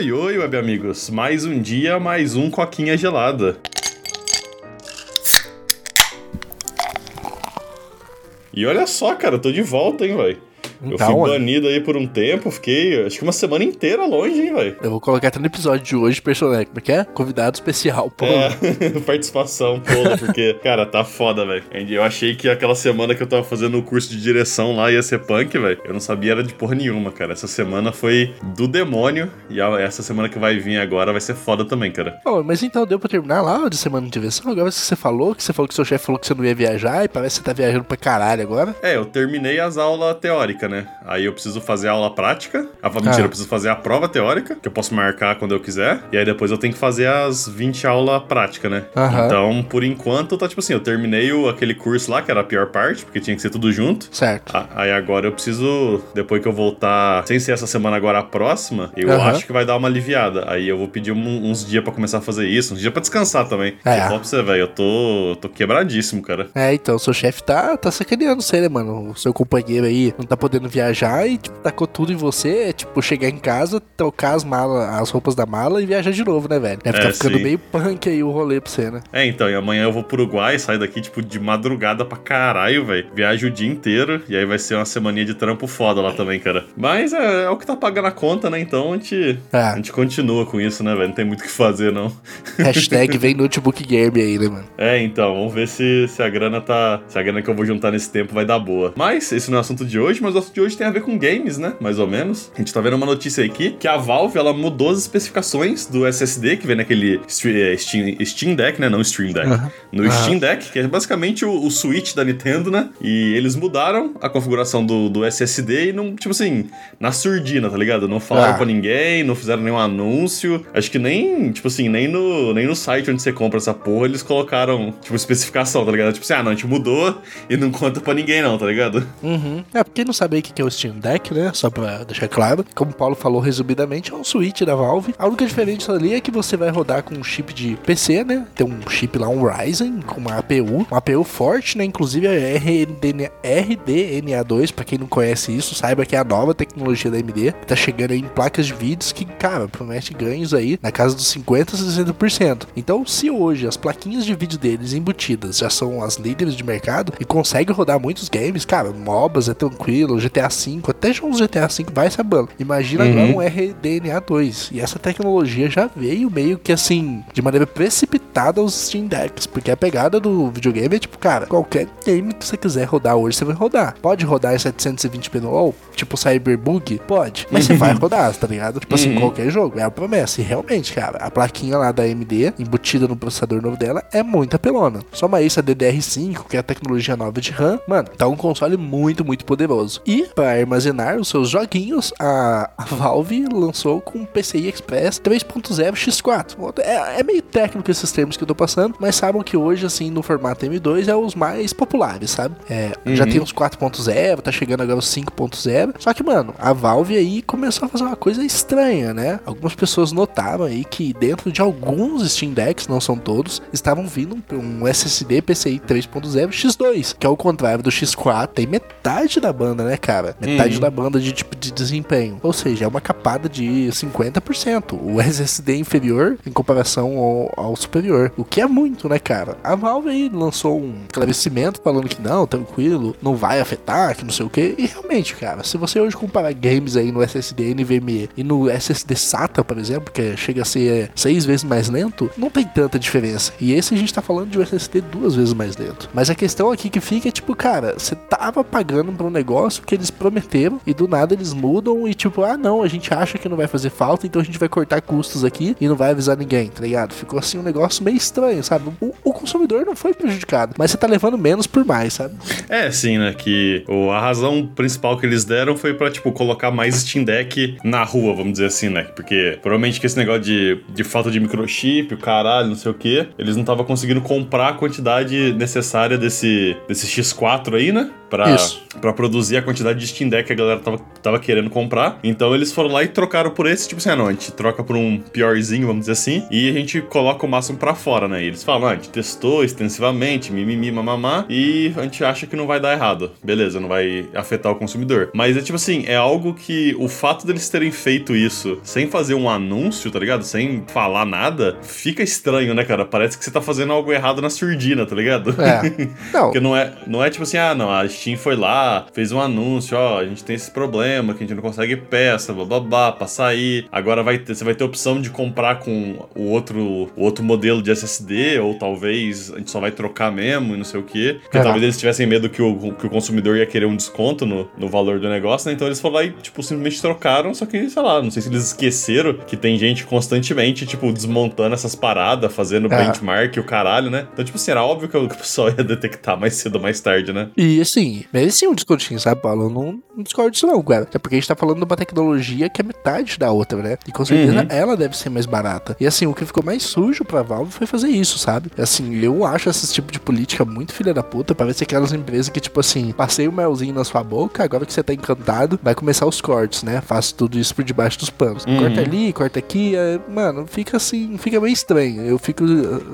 oi, oi, web amigos. Mais um dia, mais um coquinha gelada. E olha só, cara, tô de volta, hein, velho. Eu Então, fui banido aí por um tempo, fiquei acho que uma semana inteira longe, hein, velho. Eu vou colocar até no episódio de hoje, personagem. Como é que é? Convidado especial, pô. É, participação toda, porque, cara, tá foda, velho. Eu achei que aquela semana que eu tava fazendo o curso de direção lá ia ser punk, velho. Eu não sabia era de porra nenhuma, cara. Essa semana foi do demônio e essa semana que vai vir agora vai ser foda também, cara. Pô, mas então deu pra terminar lá de semana de diversão? Agora que você falou, que você falou que seu chefe falou que você não ia viajar e parece que você tá viajando pra caralho agora. É, eu terminei as aulas teóricas, né? Aí eu preciso fazer a aula prática. Ah, mentira, Ah. eu preciso fazer a prova teórica, que eu posso marcar quando eu quiser. E aí depois eu tenho que fazer as 20 aulas práticas, né? Aham. Então, por enquanto, tá tipo assim, eu terminei o, aquele curso lá, que era a pior parte, porque tinha que ser tudo junto. Certo. Ah, Aí agora eu preciso, depois que eu voltar, sem ser essa semana agora a próxima, eu Aham. acho que vai dar uma aliviada. Aí eu vou pedir um- uns dias pra começar a fazer isso, uns dias pra descansar também. É. Eu falo pra você, velho, eu tô, tô quebradíssimo, cara. É, então, seu chefe tá, tá sacaneando você, né, mano? O seu companheiro aí não tá podendo viajar e, tipo, tacou tudo em você. É, tipo, chegar em casa, trocar as malas, as roupas da mala e viajar de novo, né, velho? Deve É, tá ficando sim. meio punk aí o rolê pra você, né? É, então, e amanhã eu vou pro Uruguai, saio daqui, tipo, de madrugada pra caralho, velho. Viajo o dia inteiro, e aí vai ser uma semaninha de trampo foda lá também, cara. Mas é, é o que tá pagando a conta, né? Então a gente, Ah. a gente continua com isso, né, velho? Não tem muito o que fazer, não. Hashtag vem notebook game aí, né, mano? É, então, vamos ver se, se a grana tá. Se a grana que eu vou juntar nesse tempo vai dar boa. Mas, esse não é o assunto de hoje, mas o assunto de hoje tem a ver com games, né? Mais ou menos. A gente tá vendo uma notícia aqui que a Valve ela mudou as especificações do SSD que vem naquele eh, Steam, Steam Deck, né? Não Stream Deck. No. Steam Deck, que é basicamente o, o Switch da Nintendo, né? E eles mudaram a configuração do, do SSD e não, tipo assim, na surdina, tá ligado? Não falaram Ah. pra ninguém, não fizeram nenhum anúncio. Acho que nem, tipo assim, nem no, nem no site onde você compra essa porra eles colocaram, tipo, especificação, tá ligado? Tipo assim, ah, não, a gente mudou e não conta pra ninguém, não, tá ligado? Uhum. É, pra quem não sabe o que é o Steam Deck, né? Só pra deixar claro. Como o Paulo falou resumidamente, é um Switch da Valve. A única diferença ali é que você vai rodar com um chip de PC, né? Tem um chip lá, um Ryzen, com uma APU. Uma APU forte, né? Inclusive é RDNA, RDNA2, pra quem não conhece isso, saiba que é a nova tecnologia da AMD. Tá chegando aí em placas de vídeos que, cara, promete ganhos aí na casa dos 50% a 60%. Então, se hoje as plaquinhas de vídeo deles embutidas já são as líderes de mercado e conseguem rodar muitos games, cara, MOBAs é tranquilo, GTA V, até jogos GTA V vai sabendo. Imagina Uhum. agora um RDNA2. E essa tecnologia já veio meio que assim, de maneira precipitada aos Steam Decks, porque a pegada do videogame é tipo, cara, qualquer game que você quiser rodar hoje, você vai rodar. Pode rodar em 720p no LoL, tipo Cyberbug? Pode, mas você vai rodar, tá ligado? Tipo assim, Uhum. qualquer jogo, é a promessa. E realmente, cara, a plaquinha lá da AMD, embutida no processador novo dela, é muito apelona. Soma isso a DDR5, que é a tecnologia nova de RAM, mano, tá um console muito, muito poderoso. E, para armazenar os seus joguinhos, a, a Valve lançou com o PCI Express 3.0 X4. É, é meio técnico esses termos que eu tô passando, mas sabem que hoje, assim, no formato M2 é os mais populares, sabe? É, Já Uhum. tem os 4.0, tá chegando agora os 5.0. Só que, mano, a Valve aí começou a fazer uma coisa estranha, né? Algumas pessoas notaram aí que dentro de alguns Steam Decks, não são todos, estavam vindo um SSD PCI 3.0 X2, que é o contrário do X4, tem metade da banda, né, cara? Metade Uhum. da banda de tipo de desempenho. Ou seja, é uma capada de 50%. O SSD inferior em comparação ao, ao superior. O que é muito, né, cara? A Valve aí lançou um esclarecimento falando que não, tranquilo, não vai afetar, que não sei o que. E realmente, cara, se você hoje comparar games aí no SSD NVMe e no SSD SATA, por exemplo, que chega a ser é, seis vezes mais lento, não tem tanta diferença. E esse a gente tá falando de um SSD duas vezes mais lento. Mas a questão aqui que fica é tipo, cara, você tava pagando pra um negócio que eles prometeram e do nada eles mudam e tipo, ah não, a gente acha que não vai fazer falta, então a gente vai cortar custos aqui e não vai avisar ninguém, tá ligado? Ficou assim um negócio meio estranho, sabe? O, o consumidor não foi prejudicado, mas você tá levando menos por mais, sabe? É, sim, né? Que a razão principal que eles deram foi pra, tipo, colocar mais Steam Deck na rua, vamos dizer assim, né? Porque provavelmente que esse negócio de, de falta de microchip, o caralho, não sei o quê, eles não estavam conseguindo comprar a quantidade necessária desse, desse X4 aí, né? Pra, pra produzir a quantidade de Steam Deck que a galera tava, tava querendo comprar. Então eles foram lá e trocaram por esse, tipo assim, ah, não, a gente troca por um piorzinho, vamos dizer assim, e a gente coloca o máximo pra fora, né? E eles falam, ah, a gente testou extensivamente, mimimi, mamamá, e a gente acha que não vai dar errado. Beleza, não vai afetar o consumidor. Mas é tipo assim, é algo que o fato deles terem feito isso sem fazer um anúncio, tá ligado? Sem falar nada, fica estranho, né, cara? Parece que você tá fazendo algo errado na surdina, tá ligado? É. Não. Porque não é, não é tipo assim, ah, não, a Steam foi lá, fez um anúncio, ó, a gente tem esse problema, que a gente não consegue peça, blá blá blá, pra sair. Agora vai ter, você vai ter opção de comprar com o outro, o outro modelo de SSD, ou talvez a gente só vai trocar mesmo e não sei o quê. Porque É. talvez eles tivessem medo que o, que o consumidor ia querer um desconto no, no valor do negócio, né? Então eles foram lá e, tipo, simplesmente trocaram, só que, sei lá, não sei se eles esqueceram que tem gente constantemente, tipo, desmontando essas paradas, fazendo É. benchmark e o caralho, né? Então, tipo assim, era óbvio que o que o pessoal ia detectar mais cedo ou mais tarde, né? E assim, merecia um descontinho, sabe, Paulo? Eu não, não discordo disso, não, cara. Até porque a gente tá falando de uma tecnologia que é metade da outra, né? E com certeza Uhum. ela deve ser mais barata. E assim, o que ficou mais sujo pra Valve foi fazer isso, sabe? Assim, eu acho esse tipo de política muito filha da puta. Parece aquelas empresas que, tipo assim, passei o melzinho na sua boca, agora que você tá encantado, vai começar os cortes, né? Faço tudo isso por debaixo dos panos. Uhum. Corta ali, corta aqui, é, mano, fica assim, fica meio estranho. Eu fico,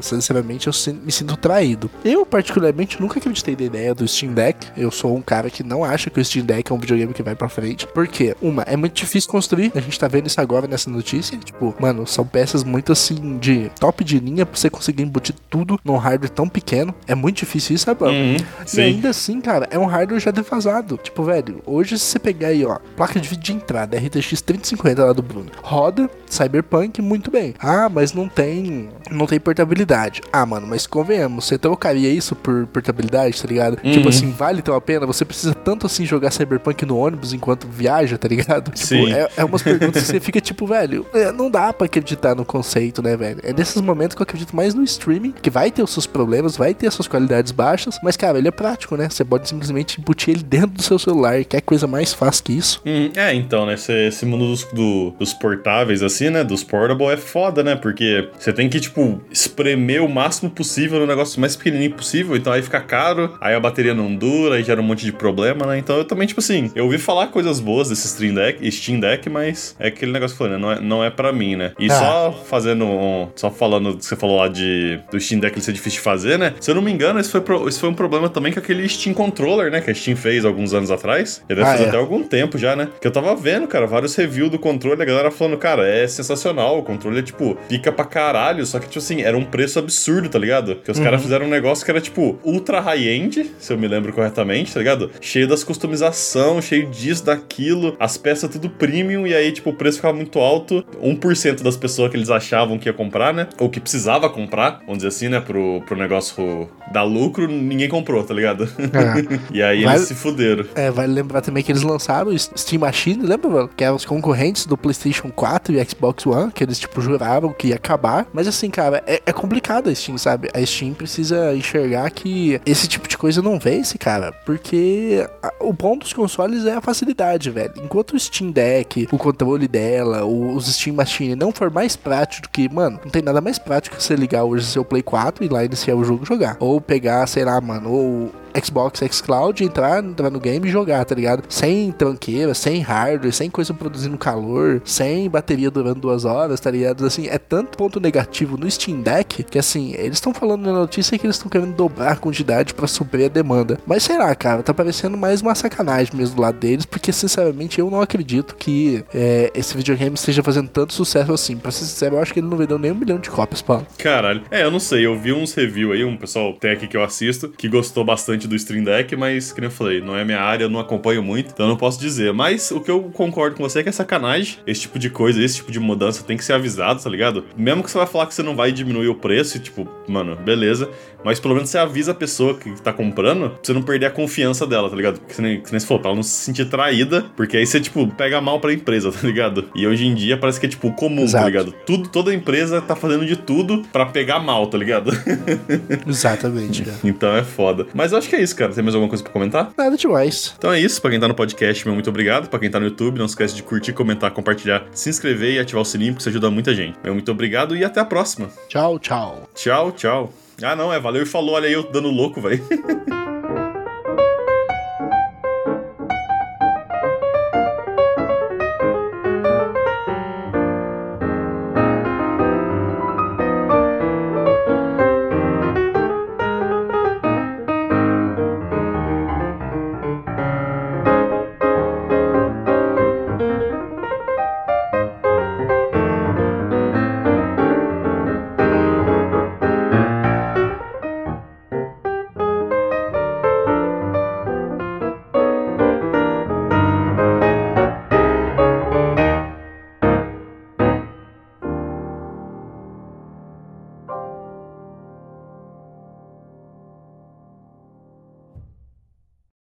sinceramente, eu me sinto traído. Eu, particularmente, nunca acreditei na ideia do Steam Deck. Eu sou um cara que não acha que o Steam Deck é um videogame que vai pra frente. Porque, uma, é muito difícil construir. A gente tá vendo isso agora nessa notícia. Tipo, mano, são peças muito assim de top de linha pra você conseguir embutir tudo num hardware tão pequeno. É muito difícil isso, sabe? Uhum, E sim. ainda assim, cara, é um hardware já defasado. Tipo, velho, hoje se você pegar aí, ó, placa de vídeo de entrada, RTX 3050 lá do Bruno, roda Cyberpunk muito bem. Ah, mas não tem, não tem portabilidade. Ah, mano, mas convenhamos, você trocaria isso por portabilidade, tá ligado? Uhum. Tipo assim, vale tão a pena? Você precisa tanto assim jogar Cyberpunk no ônibus enquanto viaja, tá ligado? Tipo, Sim. é, é umas perguntas que você fica tipo, velho, é, não dá pra acreditar no conceito, né, velho? É nesses momentos que eu acredito mais no streaming, que vai ter os seus problemas, vai ter as suas qualidades baixas, mas, cara, ele é prático, né? Você pode simplesmente embutir ele dentro do seu celular. Quer coisa mais fácil que isso? Hum, é, então, né? Esse, esse mundo dos, do- dos portáveis, assim, né? Dos portable é foda, né? Porque você tem que, tipo, espremer o máximo possível no negócio mais pequenininho possível. Então aí fica caro, aí a bateria não dura, aí gera um monte de problema, né? Então eu também, tipo assim, eu ouvi falar coisas boas desse Steam Deck, Steam Deck mas é aquele negócio que eu falei, né? Não é, não é pra mim, né? E Ah. só fazendo um, Só falando que você falou lá de do Steam Deck ele ser difícil de fazer, né? Se eu não me engano, esse foi, pro- esse foi um problema também com aquele Steam Controller, né? Que a Steam fez alguns anos atrás. Ele deve Ah, fazer é. até algum tempo já, né? Que eu tava vendo, cara, vários reviews do controle, a galera falando, cara, é sensacional. O controle é, tipo, pica pra caralho. Só que, tipo assim, era um preço absurdo, tá ligado? Que os caras fizeram um negócio que era, tipo, ultra high-end, se eu me lembro corretamente, tá ligado? Cheio das customização, cheio disso, daquilo, as peças tudo premium, e aí, tipo, o preço ficava muito alto. 1% das pessoas que eles achavam que ia comprar, né? Ou que precisava comprar, vamos dizer assim, né? Pro, pro negócio dar lucro, ninguém comprou, tá ligado? e aí Vai- eles se fuderam. É, vale lembrar também que eles lançaram o Steam Machine, lembra, mano? Que eram os concorrentes do PlayStation 4 e Xbox One, que eles, tipo, juraram que ia acabar. Mas assim, cara, é, é complicado a Steam, sabe? A Steam precisa enxergar que esse tipo de coisa não vence, cara. Porque a- o bom dos consoles é a facilidade, velho. Enquanto o Steam Deck, o controle dela, o- os Steam Machine não for mais prático do que, mano, não tem nada mais prático que você ligar hoje seu Play 4 e lá iniciar o jogo jogar. Ou pegar, sei lá, mano, ou Xbox xCloud, entrar, entrar no game e jogar, tá ligado? Sem tranqueira, sem hardware, sem coisa produzindo calor, sem bateria durando duas horas, tá ligado? Assim, é tanto ponto negativo no Steam Deck que, assim, eles estão falando na notícia que eles estão querendo dobrar a quantidade pra suprir a demanda. Mas sei lá, cara, tá parecendo mais uma sacanagem mesmo do lado deles, porque, sinceramente, eu não acredito que é, esse videogame esteja fazendo tanto sucesso assim. Pra ser sincero, eu acho que ele não vendeu nem um milhão de cópias, Paulo. Caralho. É, eu não sei, eu vi uns review aí, um pessoal tech que eu assisto, que gostou bastante do Stream Deck, mas, como eu falei, não é minha área, eu não acompanho muito, então eu não posso dizer. Mas o que eu concordo com você é que é sacanagem. Esse tipo de coisa, esse tipo de mudança tem que ser avisado, tá ligado? Mesmo que você vai falar que você não vai diminuir o preço, e, tipo, mano, beleza. Mas pelo menos você avisa a pessoa que tá comprando pra você não perder a confiança dela, tá ligado? Porque nem, que nem você falou, pra ela não se sentir traída, porque aí você, tipo, pega mal pra empresa, tá ligado? E hoje em dia parece que é, tipo, comum, Exato. tá ligado? Tudo, toda empresa tá fazendo de tudo pra pegar mal, tá ligado? Exatamente, cara. então é foda. Mas eu acho que é isso, cara. Tem mais alguma coisa pra comentar? Nada demais. Então é isso. Pra quem tá no podcast, meu muito obrigado. Pra quem tá no YouTube, não esquece de curtir, comentar, compartilhar, se inscrever e ativar o sininho, porque isso ajuda muita gente. Meu muito obrigado e até a próxima. Tchau, tchau. Tchau, tchau. Ah, não, é valeu e falou. Olha aí eu dando louco, velho.